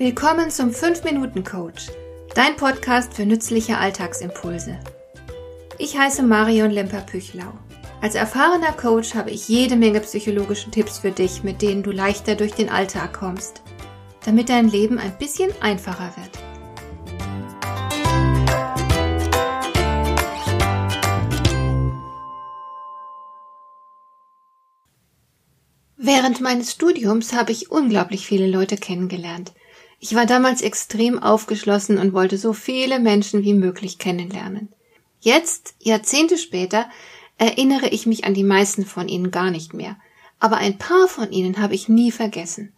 Willkommen zum 5-Minuten-Coach, dein Podcast für nützliche Alltagsimpulse. Ich heiße Marion Lemper-Püchlau. Als erfahrener Coach habe ich jede Menge psychologische Tipps für dich, mit denen du leichter durch den Alltag kommst, damit dein Leben ein bisschen einfacher wird. Während meines Studiums habe ich unglaublich viele Leute kennengelernt. Ich war damals extrem aufgeschlossen und wollte so viele Menschen wie möglich kennenlernen. Jetzt, Jahrzehnte später, erinnere ich mich an die meisten von ihnen gar nicht mehr, aber ein paar von ihnen habe ich nie vergessen.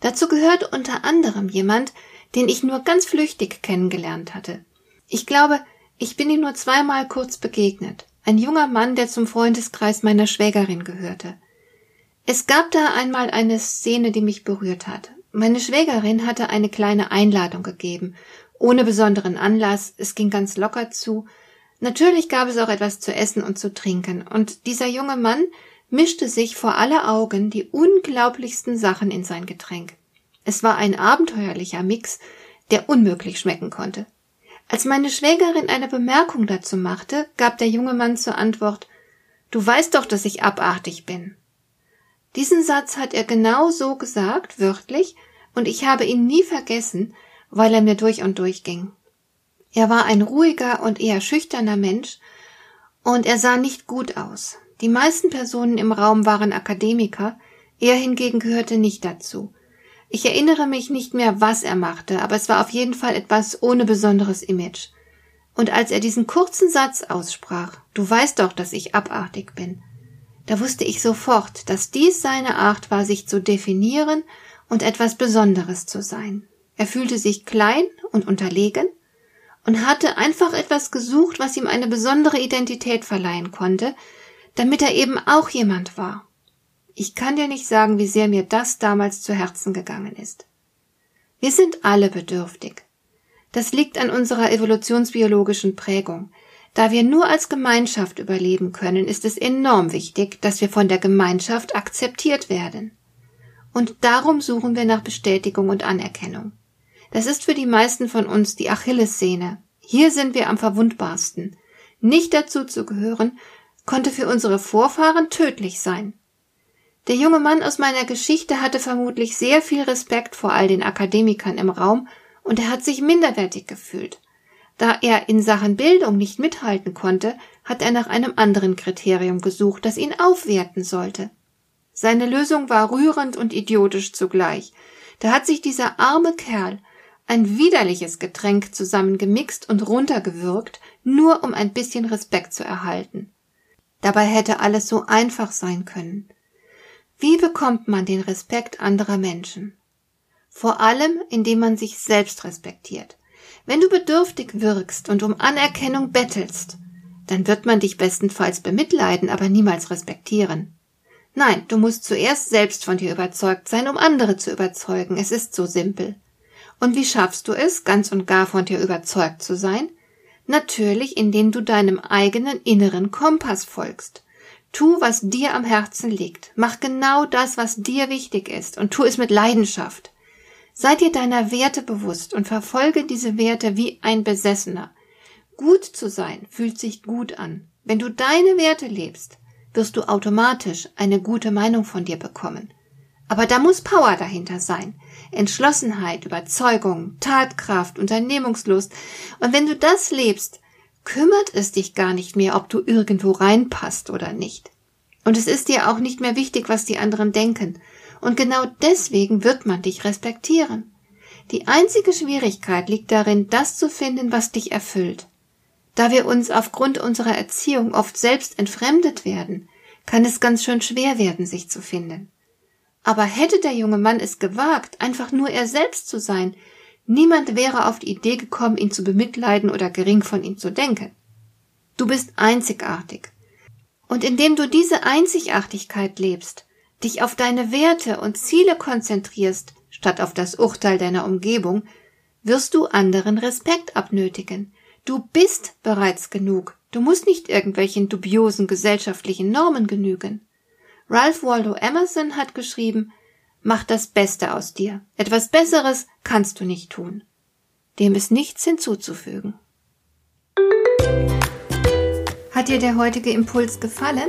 Dazu gehört unter anderem jemand, den ich nur ganz flüchtig kennengelernt hatte. Ich glaube, ich bin ihm nur zweimal kurz begegnet. Ein junger Mann, der zum Freundeskreis meiner Schwägerin gehörte. Es gab da einmal eine Szene, die mich berührt hat. Meine Schwägerin hatte eine kleine Einladung gegeben, ohne besonderen Anlass, es ging ganz locker zu. Natürlich gab es auch etwas zu essen und zu trinken, und dieser junge Mann mischte sich vor alle Augen die unglaublichsten Sachen in sein Getränk. Es war ein abenteuerlicher Mix, der unmöglich schmecken konnte. Als meine Schwägerin eine Bemerkung dazu machte, gab der junge Mann zur Antwort Du weißt doch, dass ich abartig bin. Diesen Satz hat er genau so gesagt, wörtlich, und ich habe ihn nie vergessen, weil er mir durch und durch ging. Er war ein ruhiger und eher schüchterner Mensch, und er sah nicht gut aus. Die meisten Personen im Raum waren Akademiker, er hingegen gehörte nicht dazu. Ich erinnere mich nicht mehr, was er machte, aber es war auf jeden Fall etwas ohne besonderes Image. Und als er diesen kurzen Satz aussprach, du weißt doch, dass ich abartig bin, da wusste ich sofort, dass dies seine Art war, sich zu definieren und etwas Besonderes zu sein. Er fühlte sich klein und unterlegen und hatte einfach etwas gesucht, was ihm eine besondere Identität verleihen konnte, damit er eben auch jemand war. Ich kann dir nicht sagen, wie sehr mir das damals zu Herzen gegangen ist. Wir sind alle bedürftig. Das liegt an unserer evolutionsbiologischen Prägung. Da wir nur als Gemeinschaft überleben können, ist es enorm wichtig, dass wir von der Gemeinschaft akzeptiert werden. Und darum suchen wir nach Bestätigung und Anerkennung. Das ist für die meisten von uns die Achillessehne. Hier sind wir am verwundbarsten. Nicht dazu zu gehören, konnte für unsere Vorfahren tödlich sein. Der junge Mann aus meiner Geschichte hatte vermutlich sehr viel Respekt vor all den Akademikern im Raum und er hat sich minderwertig gefühlt. Da er in Sachen Bildung nicht mithalten konnte, hat er nach einem anderen Kriterium gesucht, das ihn aufwerten sollte. Seine Lösung war rührend und idiotisch zugleich. Da hat sich dieser arme Kerl ein widerliches Getränk zusammengemixt und runtergewürgt, nur um ein bisschen Respekt zu erhalten. Dabei hätte alles so einfach sein können. Wie bekommt man den Respekt anderer Menschen? Vor allem, indem man sich selbst respektiert. Wenn du bedürftig wirkst und um Anerkennung bettelst, dann wird man dich bestenfalls bemitleiden, aber niemals respektieren. Nein, du musst zuerst selbst von dir überzeugt sein, um andere zu überzeugen. Es ist so simpel. Und wie schaffst du es, ganz und gar von dir überzeugt zu sein? Natürlich, indem du deinem eigenen inneren Kompass folgst. Tu, was dir am Herzen liegt. Mach genau das, was dir wichtig ist, und tu es mit Leidenschaft. Sei dir deiner Werte bewusst und verfolge diese Werte wie ein Besessener. Gut zu sein fühlt sich gut an. Wenn du deine Werte lebst, wirst du automatisch eine gute Meinung von dir bekommen. Aber da muss Power dahinter sein. Entschlossenheit, Überzeugung, Tatkraft, Unternehmungslust. Und wenn du das lebst, kümmert es dich gar nicht mehr, ob du irgendwo reinpasst oder nicht. Und es ist dir auch nicht mehr wichtig, was die anderen denken. Und genau deswegen wird man dich respektieren. Die einzige Schwierigkeit liegt darin, das zu finden, was dich erfüllt. Da wir uns aufgrund unserer Erziehung oft selbst entfremdet werden, kann es ganz schön schwer werden, sich zu finden. Aber hätte der junge Mann es gewagt, einfach nur er selbst zu sein, niemand wäre auf die Idee gekommen, ihn zu bemitleiden oder gering von ihm zu denken. Du bist einzigartig. Und indem du diese Einzigartigkeit lebst, dich auf deine Werte und Ziele konzentrierst, statt auf das Urteil deiner Umgebung, wirst du anderen Respekt abnötigen. Du bist bereits genug. Du musst nicht irgendwelchen dubiosen gesellschaftlichen Normen genügen. Ralph Waldo Emerson hat geschrieben, Mach das Beste aus dir. Etwas Besseres kannst du nicht tun. Dem ist nichts hinzuzufügen. Hat dir der heutige Impuls gefallen?